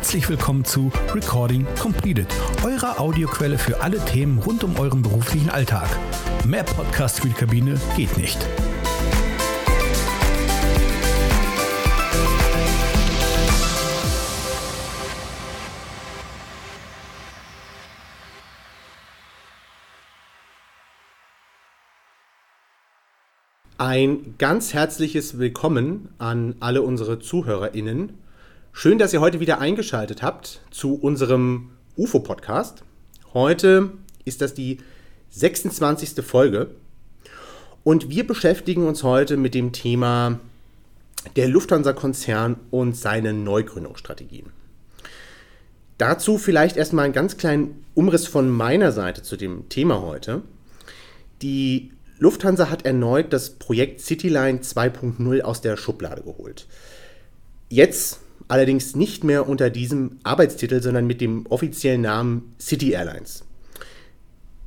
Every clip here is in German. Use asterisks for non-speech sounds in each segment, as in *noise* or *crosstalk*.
Herzlich willkommen zu Recording Completed, eurer Audioquelle für alle Themen rund um euren beruflichen Alltag. Mehr Podcast für die Kabine geht nicht. Ein ganz herzliches Willkommen an alle unsere ZuhörerInnen. Schön, dass ihr heute wieder eingeschaltet habt zu unserem UFO-Podcast. Heute ist das die 26. Folge und wir beschäftigen uns heute mit dem Thema der Lufthansa-Konzern und seine Neugründungsstrategien. Dazu vielleicht erstmal einen ganz kleinen Umriss von meiner Seite zu dem Thema heute. Die Lufthansa hat erneut das Projekt Cityline 2.0 aus der Schublade geholt. Jetzt allerdings nicht mehr unter diesem Arbeitstitel, sondern mit dem offiziellen Namen City Airlines.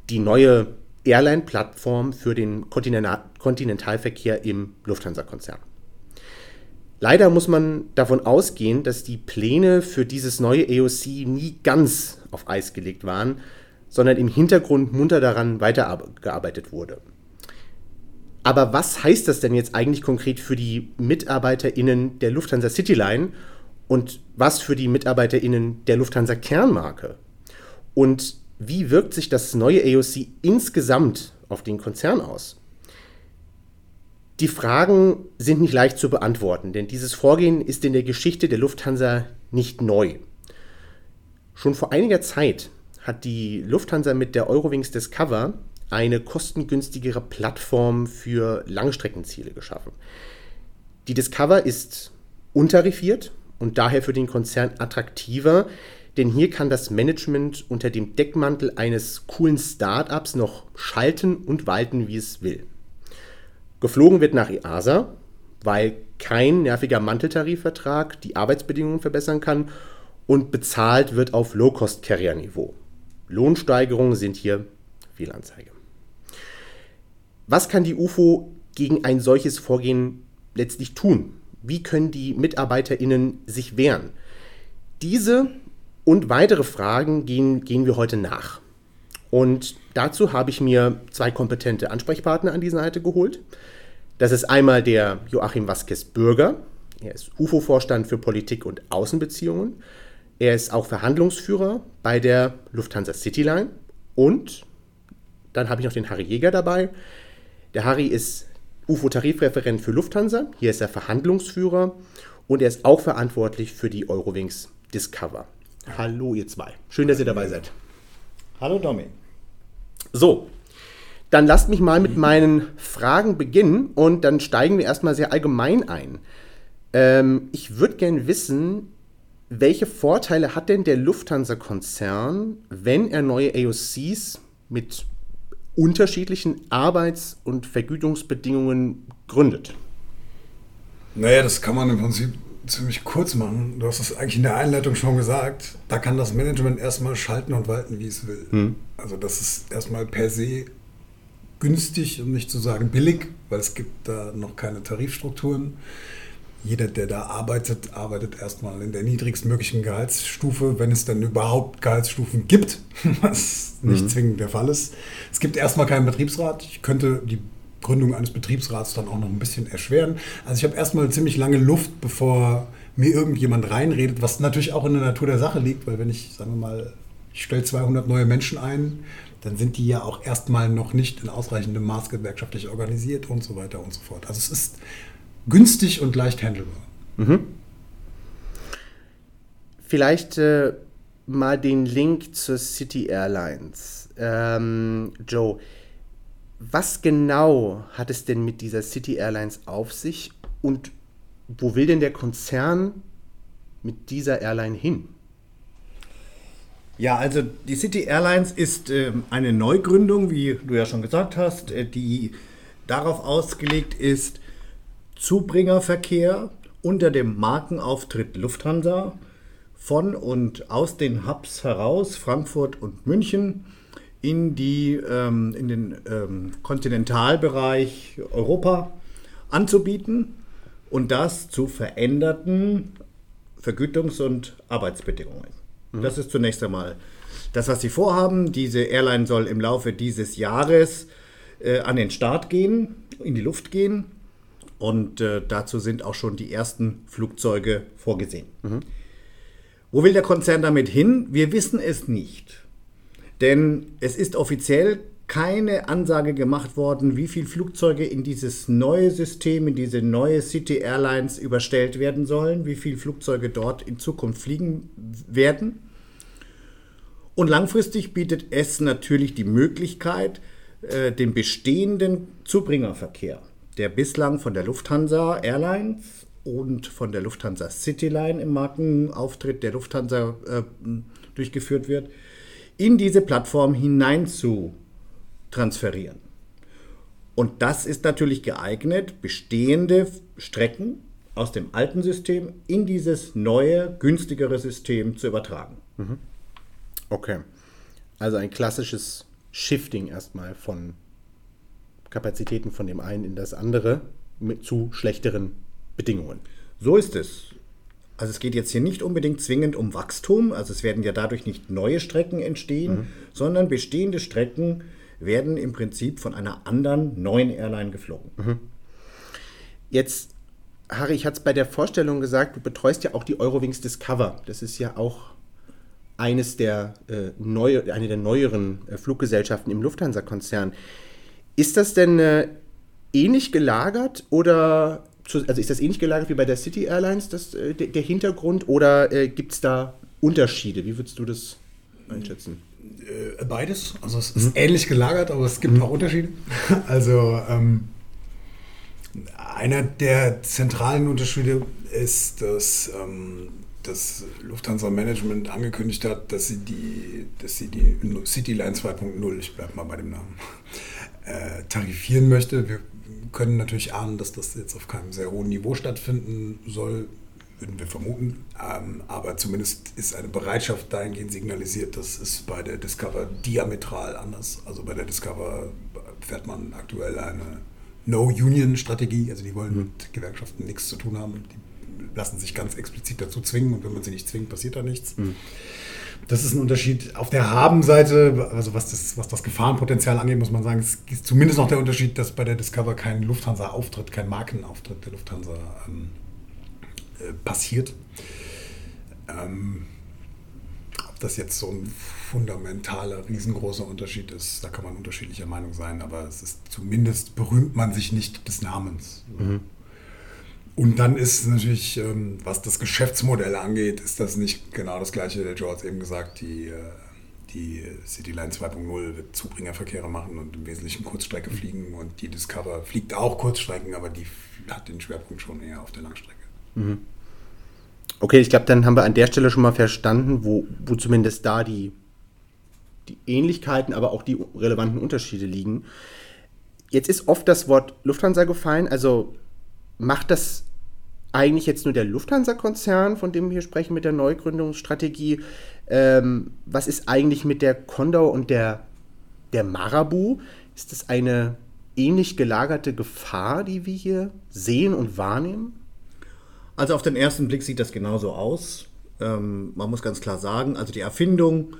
Die neue Airline-Plattform für den Kontinentalverkehr im Lufthansa-Konzern. Leider muss man davon ausgehen, dass die Pläne für dieses neue AOC nie ganz auf Eis gelegt waren, sondern im Hintergrund munter daran weitergearbeitet wurde. Aber was heißt das denn jetzt eigentlich konkret für die MitarbeiterInnen der Lufthansa Cityline und was für die MitarbeiterInnen der Lufthansa Kernmarke? Und wie wirkt sich das neue AOC insgesamt auf den Konzern aus? Die Fragen sind nicht leicht zu beantworten, denn dieses Vorgehen ist in der Geschichte der Lufthansa nicht neu. Schon vor einiger Zeit hat die Lufthansa mit der Eurowings Discover eine kostengünstigere Plattform für Langstreckenziele geschaffen. Die Discover ist unterrifiert und daher für den Konzern attraktiver, denn hier kann das Management unter dem Deckmantel eines coolen Startups noch schalten und walten, wie es will. Geflogen wird nach EASA, weil kein nerviger Manteltarifvertrag die Arbeitsbedingungen verbessern kann und bezahlt wird auf Low-Cost-Carrier-Niveau. Lohnsteigerungen sind hier Fehlanzeige. Was kann die UFO gegen ein solches Vorgehen letztlich tun? Wie können die MitarbeiterInnen sich wehren? Diese und weitere Fragen gehen, gehen wir heute nach. Und dazu habe ich mir zwei kompetente Ansprechpartner an die Seite geholt. Das ist einmal der Joachim Vasquez Bürger. Er ist UFO-Vorstand für Politik und Außenbeziehungen. Er ist auch Verhandlungsführer bei der Lufthansa Cityline. Und dann habe ich noch den Harry Jäger dabei. Der Harry ist UFO-Tarifreferent für Lufthansa. Hier ist er Verhandlungsführer und er ist auch verantwortlich für die Eurowings Discover. Hallo, ihr zwei. Schön, dass ihr dabei seid. Hallo, Domi. So, dann lasst mich mal mit meinen Fragen beginnen und dann steigen wir erstmal sehr allgemein ein. Ähm, ich würde gerne wissen, welche Vorteile hat denn der Lufthansa-Konzern, wenn er neue AOCs mit unterschiedlichen Arbeits- und Vergütungsbedingungen gründet? Naja, das kann man im Prinzip ziemlich kurz machen. Du hast es eigentlich in der Einleitung schon gesagt. Da kann das Management erstmal schalten und walten, wie es will. Hm. Also das ist erstmal per se günstig, um nicht zu sagen billig, weil es gibt da noch keine Tarifstrukturen jeder, der da arbeitet, arbeitet erstmal in der niedrigstmöglichen Gehaltsstufe, wenn es dann überhaupt Gehaltsstufen gibt, *laughs* was nicht mhm. zwingend der Fall ist. Es gibt erstmal keinen Betriebsrat. Ich könnte die Gründung eines Betriebsrats dann auch noch ein bisschen erschweren. Also ich habe erstmal ziemlich lange Luft, bevor mir irgendjemand reinredet, was natürlich auch in der Natur der Sache liegt, weil wenn ich, sagen wir mal, ich stelle 200 neue Menschen ein, dann sind die ja auch erstmal noch nicht in ausreichendem Maß gewerkschaftlich organisiert und so weiter und so fort. Also es ist günstig und leicht handelbar. Mhm. Vielleicht äh, mal den Link zur City Airlines. Ähm, Joe, was genau hat es denn mit dieser City Airlines auf sich und wo will denn der Konzern mit dieser Airline hin? Ja, also die City Airlines ist äh, eine Neugründung, wie du ja schon gesagt hast, äh, die darauf ausgelegt ist, Zubringerverkehr unter dem Markenauftritt Lufthansa von und aus den Hubs heraus, Frankfurt und München, in, die, ähm, in den ähm, Kontinentalbereich Europa anzubieten und das zu veränderten Vergütungs- und Arbeitsbedingungen. Das ist zunächst einmal das, was sie vorhaben. Diese Airline soll im Laufe dieses Jahres äh, an den Start gehen, in die Luft gehen. Und äh, dazu sind auch schon die ersten Flugzeuge vorgesehen. Wo will der Konzern damit hin? Wir wissen es nicht. Denn es ist offiziell keine Ansage gemacht worden, wie viele Flugzeuge in dieses neue System, in diese neue City Airlines überstellt werden sollen, wie viele Flugzeuge dort in Zukunft fliegen werden. Und langfristig bietet es natürlich die Möglichkeit, äh, den bestehenden Zubringerverkehr, der bislang von der Lufthansa Airlines und von der Lufthansa Cityline im Markenauftritt der Lufthansa äh, durchgeführt wird, in diese Plattform hinein zu transferieren. Und das ist natürlich geeignet, bestehende Strecken aus dem alten System in dieses neue, günstigere System zu übertragen. Okay. Also ein klassisches Shifting erstmal von Kapazitäten von dem einen in das andere mit zu schlechteren Bedingungen. So ist es. Also es geht jetzt hier nicht unbedingt zwingend um Wachstum, also es werden ja dadurch nicht neue Strecken entstehen, sondern bestehende Strecken werden im Prinzip von einer anderen neuen Airline geflogen. Jetzt, Harry, ich hatte es bei der Vorstellung gesagt, du betreust ja auch die Eurowings Discover. Das ist ja auch eines der, äh, neue, eine der neueren äh, Fluggesellschaften im Lufthansa-Konzern. Ist das denn äh, ähnlich gelagert oder zu, also ist das ähnlich gelagert wie bei der City Airlines, das, äh, der, der Hintergrund, oder äh, gibt es da Unterschiede? Wie würdest du das einschätzen? Äh, Beides. Also es ist ähnlich gelagert, aber es gibt auch Unterschiede. *laughs* Also ähm, einer der zentralen Unterschiede ist, dass ähm, das Lufthansa Management angekündigt hat, dass sie die, dass sie die Cityline 2.0, ich bleibe mal bei dem Namen, äh, tarifieren möchte. Wir können natürlich ahnen, dass das jetzt auf keinem sehr hohen Niveau stattfinden soll, würden wir vermuten. Ähm, aber zumindest ist eine Bereitschaft dahingehend signalisiert, das ist bei der Discover diametral anders. Also bei der Discover fährt man aktuell eine No-Union-Strategie, also die wollen mit Gewerkschaften nichts zu tun haben. Die lassen sich ganz explizit dazu zwingen und wenn man sie nicht zwingt, passiert da nichts. Das ist ein Unterschied. Auf der Haben-Seite, also was das, was das Gefahrenpotenzial angeht, muss man sagen, es ist zumindest noch der Unterschied, dass bei der Discover kein Lufthansa-Auftritt, kein Markenauftritt der Lufthansa ähm, äh, passiert. Ähm, ob das jetzt so ein fundamentaler, riesengroßer Unterschied ist, da kann man unterschiedlicher Meinung sein, aber es ist zumindest berühmt man sich nicht des Namens. Und dann ist natürlich, ähm, was das Geschäftsmodell angeht, ist das nicht genau das gleiche. Der Joe hat es eben gesagt, die, äh, die Cityline 2.0 wird Zubringerverkehre machen und im Wesentlichen Kurzstrecke fliegen und die Discover fliegt auch Kurzstrecken, aber die hat den Schwerpunkt schon eher auf der Langstrecke. Okay, ich glaube, dann haben wir an der Stelle schon mal verstanden, wo, wo zumindest da die, die Ähnlichkeiten, aber auch die relevanten Unterschiede liegen. Jetzt ist oft das Wort Lufthansa gefallen. Also macht das eigentlich jetzt nur der Lufthansa-Konzern, von dem wir hier sprechen, mit der Neugründungsstrategie? Ähm, was ist eigentlich mit der Condor und der, der Marabu? Ist das eine ähnlich gelagerte Gefahr, die wir hier sehen und wahrnehmen? Also auf den ersten Blick sieht das genauso aus. Ähm, man muss ganz klar sagen, also die Erfindung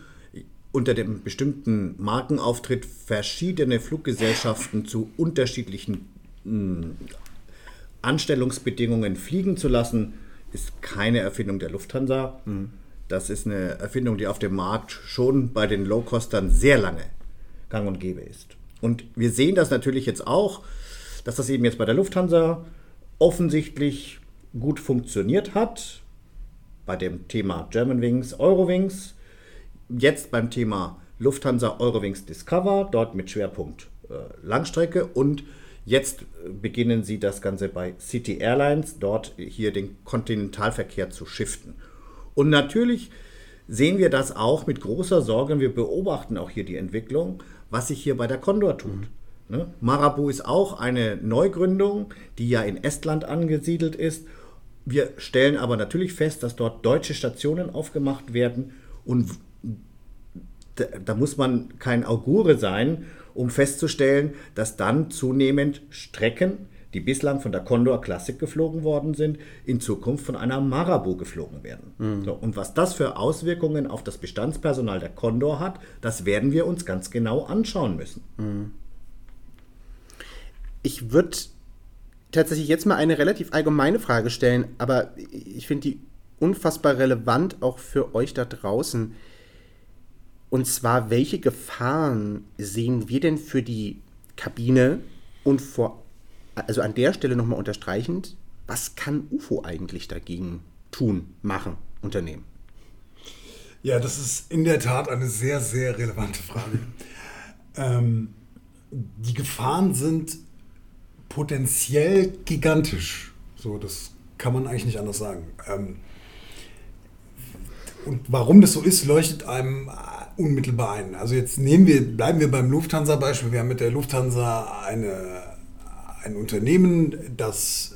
unter dem bestimmten Markenauftritt verschiedene Fluggesellschaften zu unterschiedlichen mh, Anstellungsbedingungen fliegen zu lassen, ist keine Erfindung der Lufthansa. Das ist eine Erfindung, die auf dem Markt schon bei den Low-Costern sehr lange gang und gäbe ist. Und wir sehen das natürlich jetzt auch, dass das eben jetzt bei der Lufthansa offensichtlich gut funktioniert hat. Bei dem Thema Germanwings, Eurowings. Jetzt beim Thema Lufthansa Eurowings Discover, dort mit Schwerpunkt äh, Langstrecke. Und jetzt beginnen sie das Ganze bei City Airlines, dort hier den Kontinentalverkehr zu shiften. Und natürlich sehen wir das auch mit großer Sorge. Wir beobachten auch hier die Entwicklung, was sich hier bei der Condor tut. Ne? Marabu ist auch eine Neugründung, die ja in Estland angesiedelt ist. Wir stellen aber natürlich fest, dass dort deutsche Stationen aufgemacht werden und da, da muss man kein Augure sein, um festzustellen, dass dann zunehmend Strecken die bislang von der Condor Classic geflogen worden sind, in Zukunft von einer Marabu geflogen werden. Mhm. So, und was das für Auswirkungen auf das Bestandspersonal der Condor hat, das werden wir uns ganz genau anschauen müssen. Mhm. Ich würde tatsächlich jetzt mal eine relativ allgemeine Frage stellen, aber ich finde die unfassbar relevant auch für euch da draußen. Und zwar, welche Gefahren sehen wir denn für die Kabine und vor, also an der Stelle nochmal unterstreichend, was kann UFO eigentlich dagegen tun, machen, unternehmen? Ja, das ist in der Tat eine sehr, sehr relevante Frage. ähm, die Gefahren sind potenziell gigantisch. So, das kann man eigentlich nicht anders sagen. Ähm, und warum das so ist, leuchtet einem unmittelbar ein. Also jetzt nehmen wir, bleiben wir beim Lufthansa-Beispiel. Wir haben mit der Lufthansa eine, ein Unternehmen, das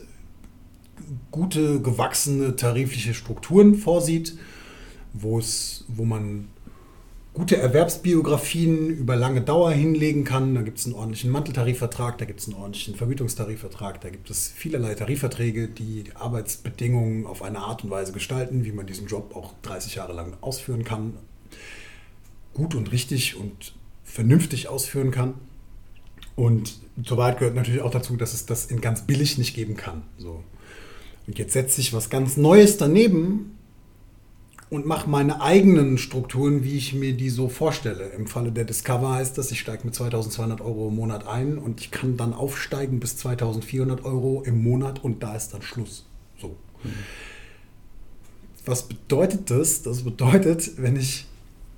gute, gewachsene tarifliche Strukturen vorsieht, wo, es, wo man gute Erwerbsbiografien über lange Dauer hinlegen kann. Da gibt es einen ordentlichen Manteltarifvertrag, da gibt es einen ordentlichen Vergütungstarifvertrag, da gibt es vielerlei Tarifverträge, die Arbeitsbedingungen auf eine Art und Weise gestalten, wie man diesen Job auch 30 Jahre lang ausführen kann, gut und richtig und vernünftig ausführen kann. Und soweit gehört natürlich auch dazu, dass es das in ganz billig nicht geben kann. So. Und jetzt setzt sich was ganz Neues daneben, und mache meine eigenen Strukturen, wie ich mir die so vorstelle. Im Falle der Discover heißt das, ich steige mit 2200 Euro im Monat ein und ich kann dann aufsteigen bis 2400 Euro im Monat und da ist dann Schluss. So. Mhm. Was bedeutet das? Das bedeutet, wenn ich,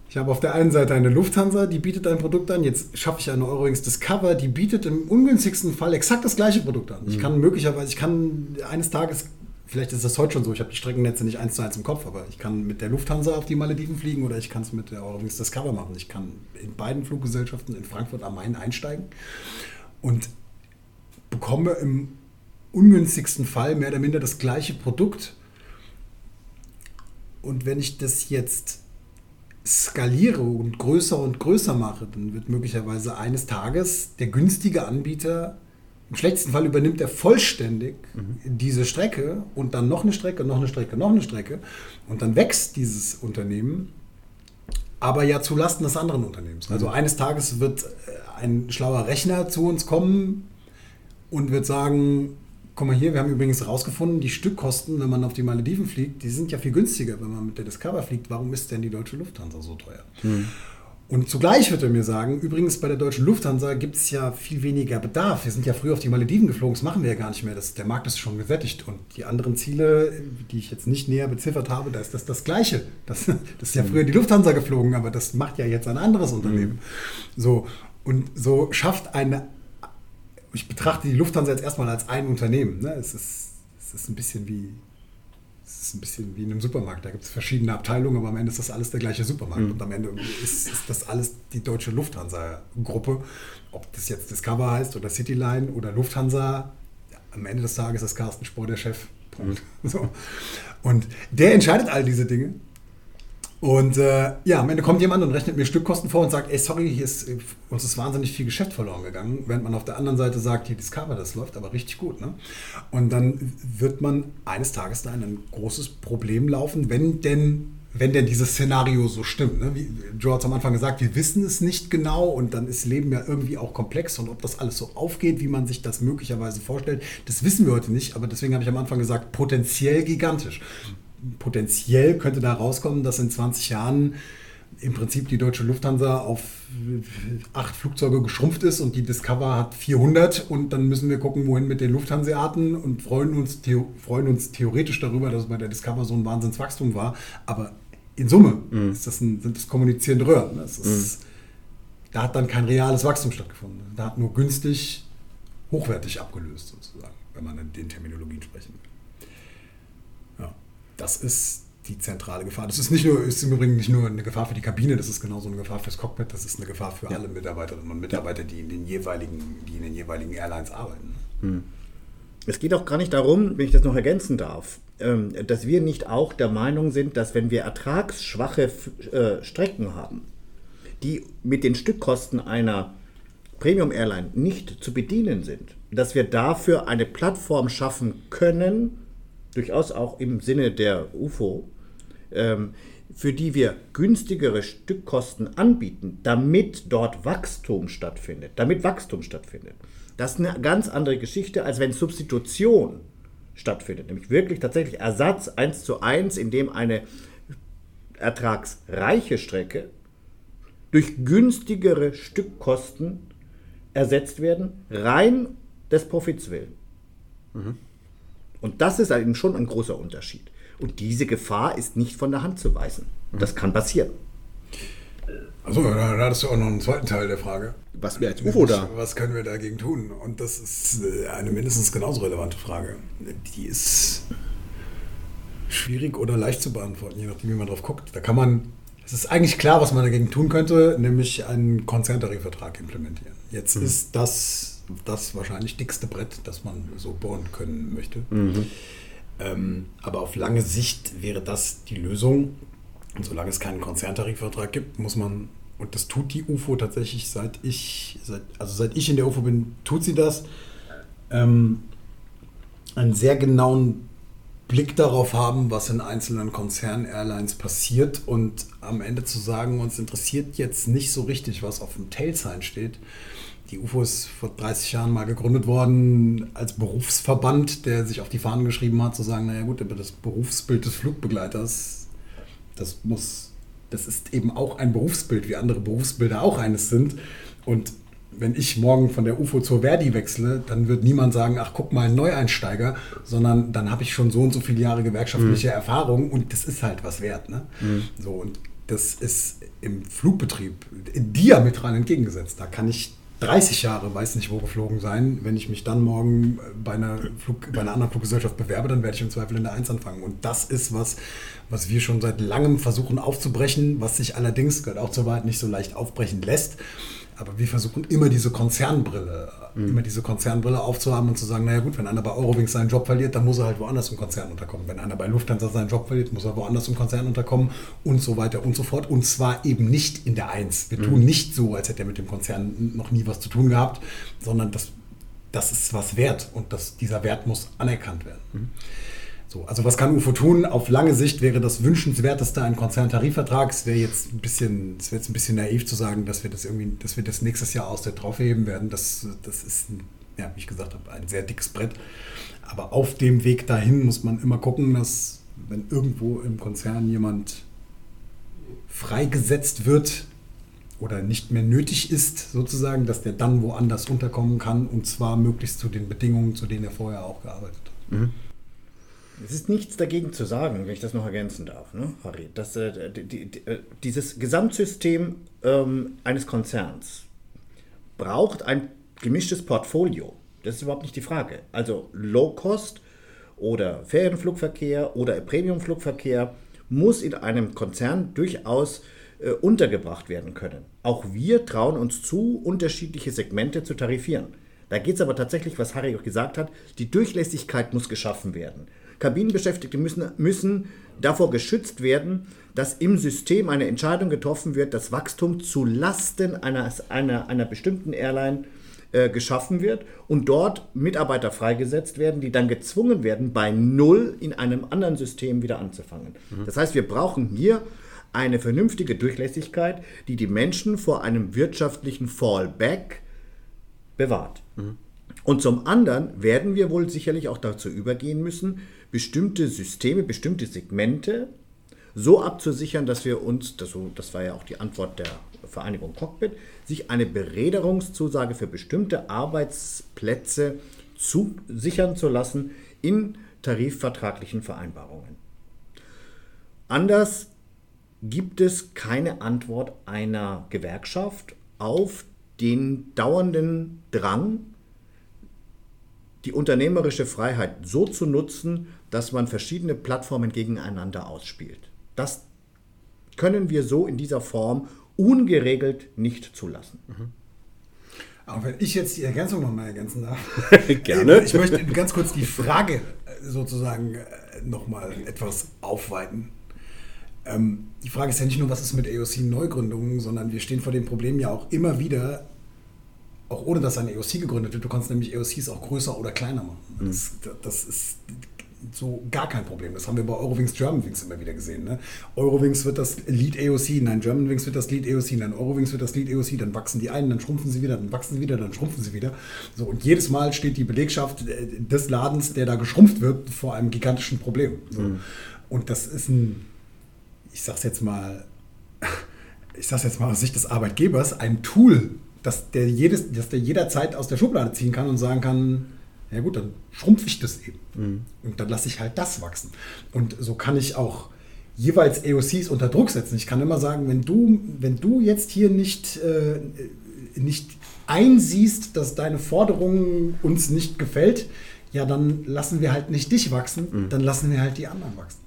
ich habe auf der einen Seite eine Lufthansa, die bietet ein Produkt an, jetzt schaffe ich eine Eurowings Discover, die bietet im ungünstigsten Fall exakt das gleiche Produkt an. Mhm. Ich kann möglicherweise, ich kann eines Tages vielleicht ist das heute schon so, ich habe die Streckennetze nicht eins zu eins im Kopf, aber ich kann mit der Lufthansa auf die Malediven fliegen oder ich kann es mit der Eurowings Discover machen. Ich kann in beiden Fluggesellschaften in Frankfurt am Main einsteigen und bekomme im ungünstigsten Fall mehr oder minder das gleiche Produkt. Und wenn ich das jetzt skaliere und größer und größer mache, dann wird möglicherweise eines Tages der günstige Anbieter im schlechtesten Fall übernimmt er vollständig mhm. diese Strecke und dann noch eine Strecke, noch eine Strecke, noch eine Strecke. Und dann wächst dieses Unternehmen, aber ja zulasten des anderen Unternehmens. Also mhm. eines Tages wird äh, ein schlauer Rechner zu uns kommen und wird sagen, guck mal hier, wir haben übrigens herausgefunden, die Stückkosten, wenn man auf die Malediven fliegt, die sind ja viel günstiger, wenn man mit der Discover fliegt. Warum ist denn die deutsche Lufthansa so teuer? Mhm. Und zugleich wird er mir sagen, übrigens bei der deutschen Lufthansa gibt es ja viel weniger Bedarf. Wir sind ja früher auf die Malediven geflogen, das machen wir ja gar nicht mehr. Das, der Markt ist schon gesättigt. Und die anderen Ziele, die ich jetzt nicht näher beziffert habe, da ist das das Gleiche. Das, das ist ja früher die Lufthansa geflogen, aber das macht ja jetzt ein anderes Unternehmen. Mhm. So, und so schafft eine, ich betrachte die Lufthansa jetzt erstmal als ein Unternehmen. Ne? Es, ist, es ist ein bisschen wie es ist ein bisschen wie in einem Supermarkt. Da gibt es verschiedene Abteilungen, aber am Ende ist das alles der gleiche Supermarkt. Mhm. Und am Ende ist, ist, das alles die deutsche Lufthansa-Gruppe. Ob das jetzt Discover heißt oder Cityline oder Lufthansa, ja, am Ende des Tages ist Carsten Spohr der Chef. Punkt. Mhm. So. Und der entscheidet all diese Dinge. Und äh, ja, am Ende kommt jemand und rechnet mir Stückkosten vor und sagt, ey, sorry, hier ist, uns ist wahnsinnig viel Geschäft verloren gegangen. Während man auf der anderen Seite sagt, hier Discover, das läuft aber richtig gut. Ne? Und dann wird man eines Tages da in ein großes Problem laufen, wenn denn, wenn denn dieses Szenario so stimmt. Ne? Wie Joe hat am Anfang gesagt, wir wissen es nicht genau und dann ist Leben ja irgendwie auch komplex und ob das alles so aufgeht, wie man sich das möglicherweise vorstellt, das wissen wir heute nicht. Aber deswegen habe ich am Anfang gesagt, potenziell gigantisch potenziell könnte da rauskommen, dass in 20 Jahren im Prinzip die deutsche Lufthansa auf acht Flugzeuge geschrumpft ist und die Discover hat 400 und dann müssen wir gucken, wohin mit den Lufthanseaten und freuen uns, freuen uns theoretisch darüber, dass es bei der Discover so ein Wahnsinnswachstum war. Aber in Summe mhm. ist das ein, sind das kommunizierende Röhren. Das ist, mhm. Da hat dann kein reales Wachstum stattgefunden. Da hat nur günstig hochwertig abgelöst sozusagen, wenn man in den Terminologien sprechen will. Das ist die zentrale Gefahr. Das ist nicht nur, ist im Übrigen nicht nur eine Gefahr für die Kabine, das ist genauso eine Gefahr fürs Cockpit, das ist eine Gefahr für ja. alle Mitarbeiterinnen und Mitarbeiter, die in den jeweiligen, die in den jeweiligen Airlines arbeiten. Hm. Es geht auch gar nicht darum, wenn ich das noch ergänzen darf, ähm, dass wir nicht auch der Meinung sind, dass wenn wir ertragsschwache äh, Strecken haben, die mit den Stückkosten einer Premium Airline nicht zu bedienen sind, dass wir dafür eine Plattform schaffen können, durchaus auch im Sinne der UFO, ähm, für die wir günstigere Stückkosten anbieten, damit dort Wachstum stattfindet, damit Wachstum stattfindet. Das ist eine ganz andere Geschichte, als wenn Substitution stattfindet, nämlich wirklich tatsächlich Ersatz eins zu eins, indem eine ertragsreiche Strecke durch günstigere Stückkosten ersetzt werden, rein des Profits willen. Mhm. Und das ist eben schon ein großer Unterschied. Und diese Gefahr ist nicht von der Hand zu weisen. Das kann passieren. Achso, da hattest du auch noch einen zweiten Teil der Frage. Was wir als UFO da? Was können wir dagegen tun? Und das ist äh, eine mindestens genauso relevante Frage. Die ist schwierig oder leicht zu beantworten, je nachdem, wie man drauf guckt. Da kann man, es ist eigentlich klar, was man dagegen tun könnte, nämlich einen Konzerntarifvertrag implementieren. Jetzt mhm. ist das das wahrscheinlich dickste Brett, das man so bohren können möchte. Mhm. Ähm, aber auf lange Sicht wäre das die Lösung. Und solange es keinen Konzerntarifvertrag gibt, muss man, und das tut die UFO tatsächlich, seit ich, seit, also seit ich in der UFO bin, tut sie das, ähm, einen sehr genauen Blick darauf haben, was in einzelnen Konzern-Airlines passiert und am Ende zu sagen, uns interessiert jetzt nicht so richtig, was auf dem Tailsign steht, die UFO ist vor 30 Jahren mal gegründet worden als Berufsverband, der sich auf die Fahnen geschrieben hat, zu sagen, naja gut, aber das Berufsbild des Flugbegleiters, das muss, das ist eben auch ein Berufsbild, wie andere Berufsbilder auch eines sind. Und wenn ich morgen von der UFO zur Verdi wechsle, dann wird niemand sagen, ach guck mal, ein Neueinsteiger, sondern dann habe ich schon so und so viele Jahre gewerkschaftliche mhm. Erfahrung und das ist halt was wert. Ne? Mhm. So, und das ist im Flugbetrieb diametral entgegengesetzt. Da kann ich 30 Jahre weiß nicht wo geflogen sein. Wenn ich mich dann morgen bei einer, Flug, bei einer anderen Fluggesellschaft bewerbe, dann werde ich im Zweifel in der 1 anfangen. Und das ist was, was wir schon seit langem versuchen aufzubrechen, was sich allerdings, gehört auch zur Wahrheit, nicht so leicht aufbrechen lässt. Aber wir versuchen immer diese Konzernbrille, mhm. immer diese Konzernbrille aufzuhaben und zu sagen, naja gut, wenn einer bei Eurowings seinen Job verliert, dann muss er halt woanders im Konzern unterkommen. Wenn einer bei Lufthansa seinen Job verliert, muss er woanders im Konzern unterkommen und so weiter und so fort. Und zwar eben nicht in der Eins. Wir mhm. tun nicht so, als hätte er mit dem Konzern noch nie was zu tun gehabt, sondern das, das ist was wert und das, dieser Wert muss anerkannt werden. Mhm. So, also was kann UFO tun? Auf lange Sicht wäre das wünschenswerteste ein Konzerntarifvertrag. Es wäre jetzt ein bisschen, es wäre jetzt ein bisschen naiv zu sagen, dass wir das irgendwie, dass wir das nächstes Jahr aus der Traufe heben werden. Das, das ist, ein, ja, wie ich gesagt habe, ein sehr dickes Brett. Aber auf dem Weg dahin muss man immer gucken, dass wenn irgendwo im Konzern jemand freigesetzt wird oder nicht mehr nötig ist, sozusagen, dass der dann woanders unterkommen kann und zwar möglichst zu den Bedingungen, zu denen er vorher auch gearbeitet hat. Mhm. Es ist nichts dagegen zu sagen, wenn ich das noch ergänzen darf, ne, Harry, dass äh, die, die, äh, dieses Gesamtsystem ähm, eines Konzerns braucht ein gemischtes Portfolio. Das ist überhaupt nicht die Frage. Also Low-Cost oder Ferienflugverkehr oder Premiumflugverkehr muss in einem Konzern durchaus äh, untergebracht werden können. Auch wir trauen uns zu, unterschiedliche Segmente zu tarifieren. Da geht es aber tatsächlich, was Harry auch gesagt hat, die Durchlässigkeit muss geschaffen werden. Kabinenbeschäftigte müssen, müssen davor geschützt werden, dass im System eine Entscheidung getroffen wird, dass Wachstum zu Lasten einer, einer, einer bestimmten Airline äh, geschaffen wird und dort Mitarbeiter freigesetzt werden, die dann gezwungen werden, bei Null in einem anderen System wieder anzufangen. Mhm. Das heißt, wir brauchen hier eine vernünftige Durchlässigkeit, die die Menschen vor einem wirtschaftlichen Fallback bewahrt. Mhm. Und zum anderen werden wir wohl sicherlich auch dazu übergehen müssen, bestimmte Systeme, bestimmte Segmente so abzusichern, dass wir uns, das, war ja auch die Antwort der Vereinigung Cockpit, sich eine Beräderungszusage für bestimmte Arbeitsplätze zusichern zu lassen in tarifvertraglichen Vereinbarungen. Anders gibt es keine Antwort einer Gewerkschaft auf den dauernden Drang, die unternehmerische Freiheit so zu nutzen, dass man verschiedene Plattformen gegeneinander ausspielt. Das können wir so in dieser Form ungeregelt nicht zulassen. Mhm. Aber wenn ich jetzt die Ergänzung nochmal ergänzen darf. *laughs* Gerne. Ich möchte ganz kurz die Frage äh, sozusagen äh, nochmal etwas aufweiten. Ähm, die Frage ist ja nicht nur, was ist mit AOC-Neugründungen, sondern wir stehen vor dem Problem ja auch immer wieder, auch ohne dass eine EOC gegründet wird. Du kannst nämlich EOCs auch größer oder kleiner machen. Mhm. Das, das, ist so gar kein Problem. Das haben wir bei Eurowings Germanwings immer wieder gesehen. Ne? Eurowings wird das Lead EOC, nein, Germanwings wird das Lead EOC, nein, Eurowings wird das Lead EOC, dann wachsen die einen, dann schrumpfen sie wieder, dann wachsen sie wieder, dann schrumpfen sie wieder. So, und jedes Mal steht die Belegschaft äh, des Ladens, der da geschrumpft wird, vor einem gigantischen Problem. So. Mhm. Und das ist ein, ich sag's jetzt mal, ich sag's jetzt mal aus Sicht des Arbeitgebers, ein Tool, dass der, jedes, dass der jederzeit aus der Schublade ziehen kann und sagen kann, ja gut, dann schrumpfe ich das eben. Mhm. Und dann lasse ich halt das wachsen. Und so kann ich auch jeweils EOCs unter Druck setzen. Ich kann immer sagen, wenn du, wenn du jetzt hier nicht, äh, nicht einsiehst, dass deine Forderung uns nicht gefällt, ja, dann lassen wir halt nicht dich wachsen, mhm. dann lassen wir halt die anderen wachsen.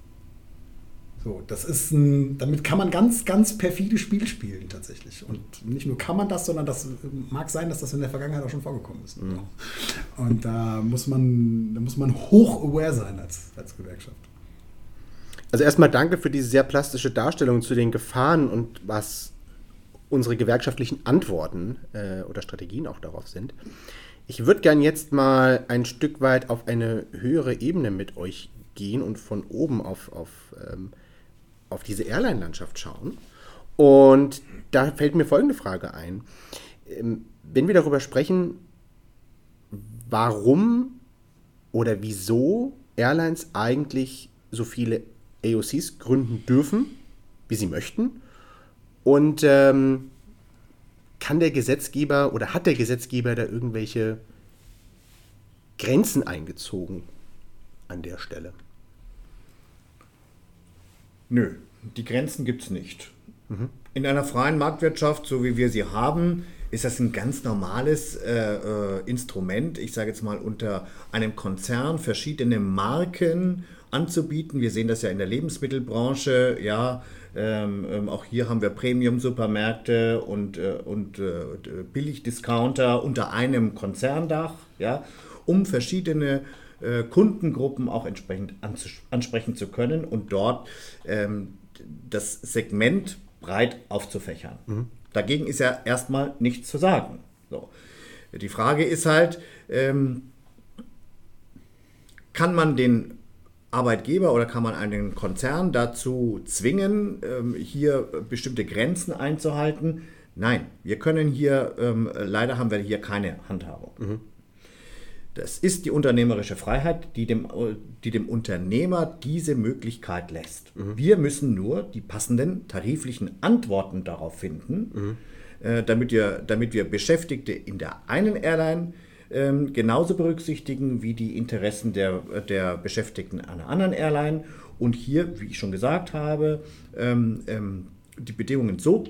So, das ist ein, damit kann man ganz, ganz perfide Spiele spielen tatsächlich. Und nicht nur kann man das, sondern das mag sein, dass das in der Vergangenheit auch schon vorgekommen ist. Mhm. Und da muss man, da muss man hoch aware sein als, als Gewerkschaft. Also erstmal danke für diese sehr plastische Darstellung zu den Gefahren und was unsere gewerkschaftlichen Antworten äh, oder Strategien auch darauf sind. Ich würde gern jetzt mal ein Stück weit auf eine höhere Ebene mit euch gehen und von oben auf, auf ähm, auf diese Airline-Landschaft schauen. Und da fällt mir folgende Frage ein. Ähm, wenn wir darüber sprechen, warum oder wieso Airlines eigentlich so viele AOCs gründen dürfen, wie sie möchten, und ähm, kann der Gesetzgeber oder hat der Gesetzgeber da irgendwelche Grenzen eingezogen an der Stelle? Nö, die Grenzen gibt es nicht. Mhm. In einer freien Marktwirtschaft, so wie wir sie haben, ist das ein ganz normales äh, äh, Instrument, ich sage jetzt mal unter einem Konzern verschiedene Marken anzubieten. Wir sehen das ja in der Lebensmittelbranche, ja. Ähm, ähm, auch hier haben wir Premium-Supermärkte und, äh, und äh, Billigdiscounter unter einem Konzerndach, ja, um verschiedene äh, Kundengruppen auch entsprechend ansprechen zu können und dort ähm, das Segment breit aufzufächern. Mhm. Dagegen ist ja erstmal nichts zu sagen. So. Die Frage ist halt, ähm, kann man den Arbeitgeber oder kann man einen Konzern dazu zwingen, ähm, hier bestimmte Grenzen einzuhalten? Nein, wir können hier, ähm, leider haben wir hier keine Handhabung. Mhm. Das ist die unternehmerische Freiheit, die dem, die dem Unternehmer diese Möglichkeit lässt. Mhm. Wir müssen nur die passenden tariflichen Antworten darauf finden, mhm. äh, damit, wir, damit wir Beschäftigte in der einen Airline ähm, genauso berücksichtigen wie die Interessen der, der Beschäftigten einer anderen Airline. Und hier, wie ich schon gesagt habe, ähm, ähm, die Bedingungen so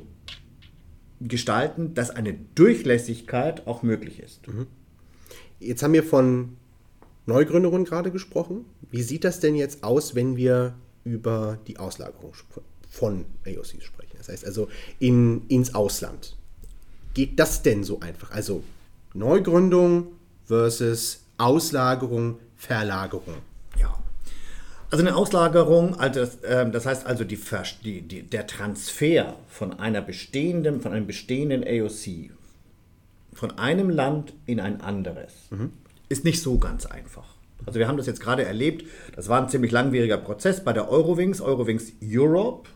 gestalten, dass eine Durchlässigkeit auch möglich ist. Mhm. Jetzt haben wir von Neugründungen gerade gesprochen. Wie sieht das denn jetzt aus, wenn wir über die Auslagerung von AOCs sprechen? Das heißt also in, ins Ausland. Geht das denn so einfach? Also Neugründung versus Auslagerung, Verlagerung. Ja. Also eine Auslagerung, also ähm, das, heißt also die, die, die, der Transfer von einer bestehenden, von einem bestehenden AOC von einem Land in ein anderes mhm. ist nicht so ganz einfach. Also wir haben das jetzt gerade erlebt, das war ein ziemlich langwieriger Prozess bei der Eurowings, Eurowings Europe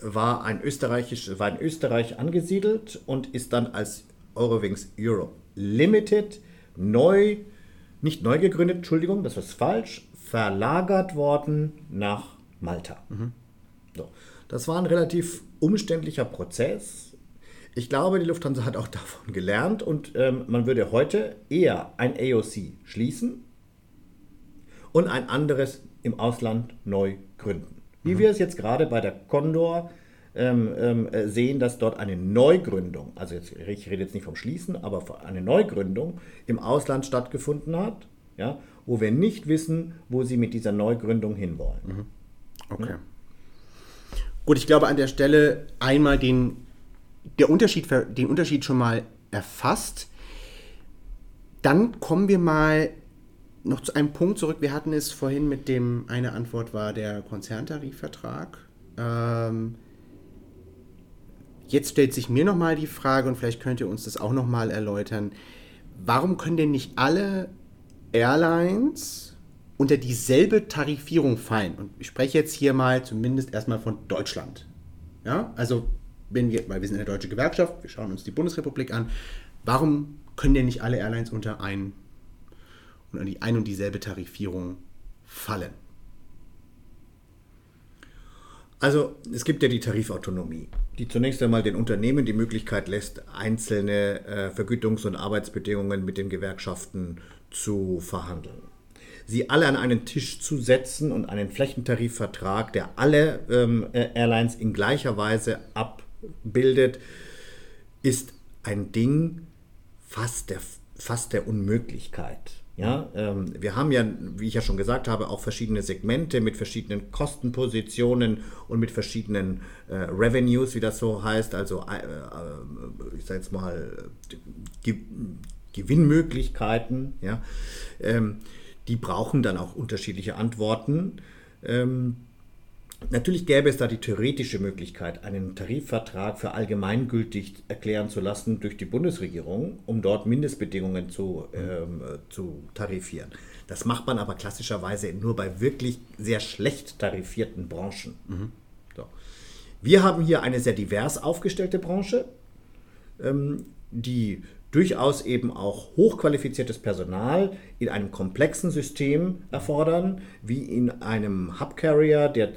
war, ein österreichisch, war in Österreich angesiedelt und ist dann als Eurowings Europe Limited neu, nicht neu gegründet, Entschuldigung, das ist falsch, verlagert worden nach Malta. Mhm. So. Das war ein relativ umständlicher Prozess ich glaube, die Lufthansa hat auch *laughs* davon gelernt und ähm, man würde heute eher ein AOC schließen und ein anderes im Ausland neu gründen. Wie mhm. wir es jetzt gerade bei der Condor ähm, ähm, äh, sehen, dass dort eine Neugründung, also jetzt, ich rede jetzt nicht vom Schließen, aber eine Neugründung im Ausland stattgefunden hat, ja, wo wir nicht wissen, wo sie mit dieser Neugründung hinwollen. Mhm. Okay. Ja? Gut, ich glaube an der Stelle einmal den der Unterschied, den Unterschied schon mal erfasst. Dann kommen wir mal noch zu einem Punkt zurück. Wir hatten es vorhin mit dem, eine Antwort war der Konzerntarifvertrag. Ähm, Jetzt stellt sich mir nochmal die Frage, und vielleicht könnt ihr uns das auch nochmal erläutern, warum können denn nicht alle Airlines unter dieselbe Tarifierung fallen? Und ich spreche jetzt hier mal zumindest erstmal von Deutschland. Ja, also wenn wir, weil wir sind eine deutsche Gewerkschaft, wir schauen uns die Bundesrepublik an, warum können denn nicht alle Airlines unter ein, unter die ein und dieselbe Tarifierung fallen? Also es gibt ja die Tarifautonomie, die zunächst einmal den Unternehmen die Möglichkeit lässt, einzelne äh, Vergütungs- und Arbeitsbedingungen mit den Gewerkschaften zu verhandeln. Sie alle an einen Tisch zu setzen und einen Flächentarifvertrag, der alle ähm, Airlines in gleicher Weise abbildet, ist ein Ding fast der, fast der Unmöglichkeit. Ja, ähm, wir haben ja, wie ich ja schon gesagt habe, auch verschiedene Segmente mit verschiedenen Kostenpositionen und mit verschiedenen äh, Revenues, wie das so heißt, also äh, äh, ich sage jetzt mal Ge Gewinnmöglichkeiten. Ja, ähm, die brauchen dann auch unterschiedliche Antworten. Ähm, Natürlich gäbe es da die theoretische Möglichkeit, einen Tarifvertrag für allgemeingültig erklären zu lassen durch die Bundesregierung, um dort Mindestbedingungen zu, ähm, zu tarifieren. Das macht man aber klassischerweise nur bei wirklich sehr schlecht tarifierten Branchen. Mhm. So. Wir haben hier eine sehr divers aufgestellte Branche, ähm, die durchaus eben auch hochqualifiziertes Personal in einem komplexen System erfordern, wie in einem Hub Carrier, der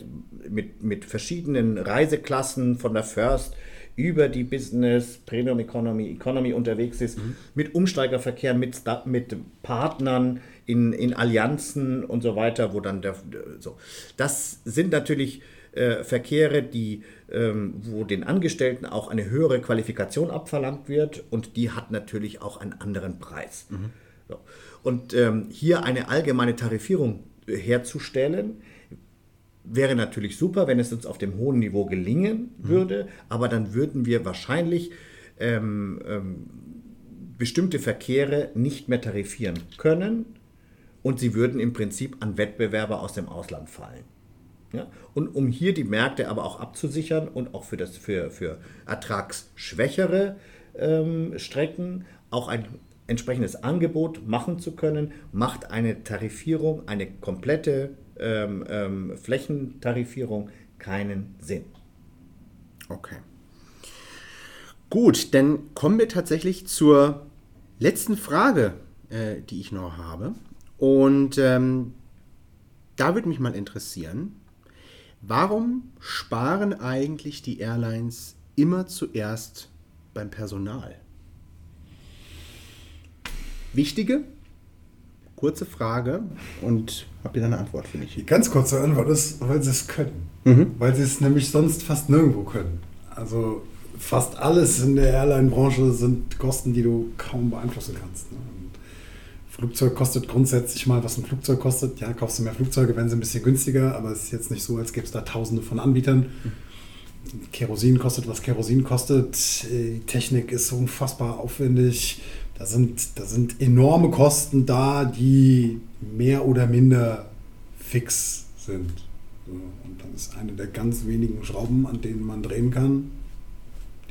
mit, mit verschiedenen Reiseklassen von der First über die Business, Premium Economy, Economy unterwegs ist, mhm. mit Umsteigerverkehr, mit, mit Partnern in, in Allianzen und so weiter, wo dann der, so. Das sind natürlich äh, Verkehre, die, ähm, wo den Angestellten auch eine höhere Qualifikation abverlangt wird und die hat natürlich auch einen anderen Preis. Mhm. So. Und ähm, hier eine allgemeine Tarifierung herzustellen, wäre natürlich super, wenn es uns auf dem hohen Niveau gelingen mhm. würde, aber dann würden wir wahrscheinlich ähm, ähm, bestimmte Verkehre nicht mehr tarifieren können und sie würden im Prinzip an Wettbewerber aus dem Ausland fallen. Ja? Und um hier die Märkte aber auch abzusichern und auch für, das, für, für ertragsschwächere ähm, Strecken auch ein entsprechendes Angebot machen zu können, macht eine Tarifierung, eine komplette ähm, ähm, Flächentarifierung keinen Sinn. Okay. Gut, dann kommen wir tatsächlich zur letzten Frage, äh, die ich noch habe. Und ähm, da würde mich mal interessieren, warum sparen eigentlich die Airlines immer zuerst beim Personal? Wichtige kurze Frage und habt ihr da eine Antwort für mich? Die ganz kurze Antwort ist, weil sie es können. Mhm. Weil sie es nämlich sonst fast nirgendwo können. Also fast alles in der Airline-Branche sind Kosten, die du kaum beeinflussen kannst. Ne? Flugzeug kostet grundsätzlich mal, was ein Flugzeug kostet. Ja, kaufst du mehr Flugzeuge, werden sie ein bisschen günstiger, aber es ist jetzt nicht so, als gäbe es da tausende von Anbietern. Kerosin kostet, was Kerosin kostet. Die Technik ist unfassbar aufwendig da sind, da sind enorme Kosten da, die mehr oder minder fix sind. Und dann ist eine der ganz wenigen Schrauben, an denen man drehen kann,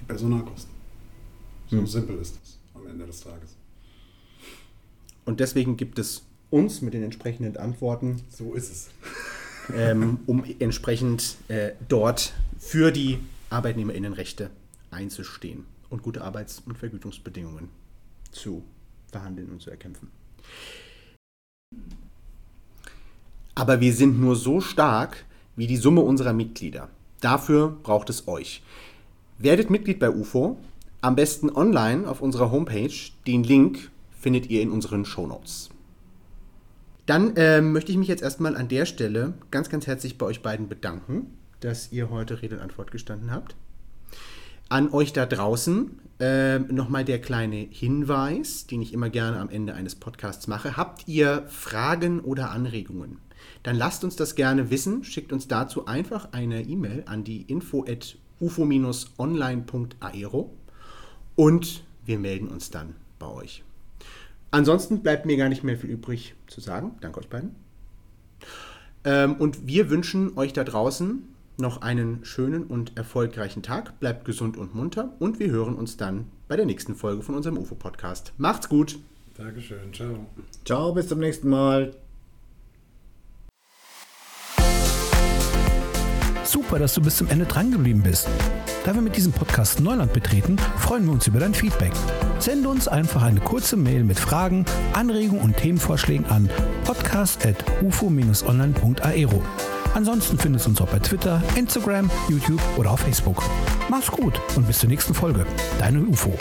die Personalkosten. So hm. simpel ist das am Ende des Tages. Und deswegen gibt es uns mit den entsprechenden Antworten. So ist es. ähm, um entsprechend äh, dort für die Arbeitnehmerinnenrechte einzustehen und gute Arbeits- und Vergütungsbedingungen zu verhandeln und zu erkämpfen. Aber wir sind nur so stark wie die Summe unserer Mitglieder. Dafür braucht es euch. Werdet Mitglied bei UFO, am besten online auf unserer Homepage. Den Link findet ihr in unseren Show Notes. Dann äh, möchte ich mich jetzt erstmal an der Stelle ganz, ganz herzlich bei euch beiden bedanken, dass ihr heute Rede und Antwort gestanden habt. An euch da draußen äh, nochmal der kleine Hinweis, den ich immer gerne am Ende eines Podcasts mache. Habt ihr Fragen oder Anregungen? Dann lasst uns das gerne wissen. Schickt uns dazu einfach eine E-Mail an die info at ufo-online.aero und wir melden uns dann bei euch. Ansonsten bleibt mir gar nicht mehr viel übrig zu sagen. Danke euch beiden. Ähm, und wir wünschen euch da draußen noch einen schönen und erfolgreichen Tag. Bleibt gesund und munter und wir hören uns dann bei der nächsten Folge von unserem UFO-Podcast. Macht's gut. Dankeschön. Ciao. Ciao, bis zum nächsten Mal. Super, dass du bis zum Ende drangeblieben bist. Da wir mit diesem Podcast Neuland betreten, freuen wir uns über dein Feedback. Sende uns einfach eine kurze Mail mit Fragen, Anregungen und Themenvorschlägen an podcast.ufo-online.aero. Ansonsten findest du uns auch bei Twitter, Instagram, YouTube oder auf Facebook. Mach's gut und bis zur nächsten Folge. Deine UFO.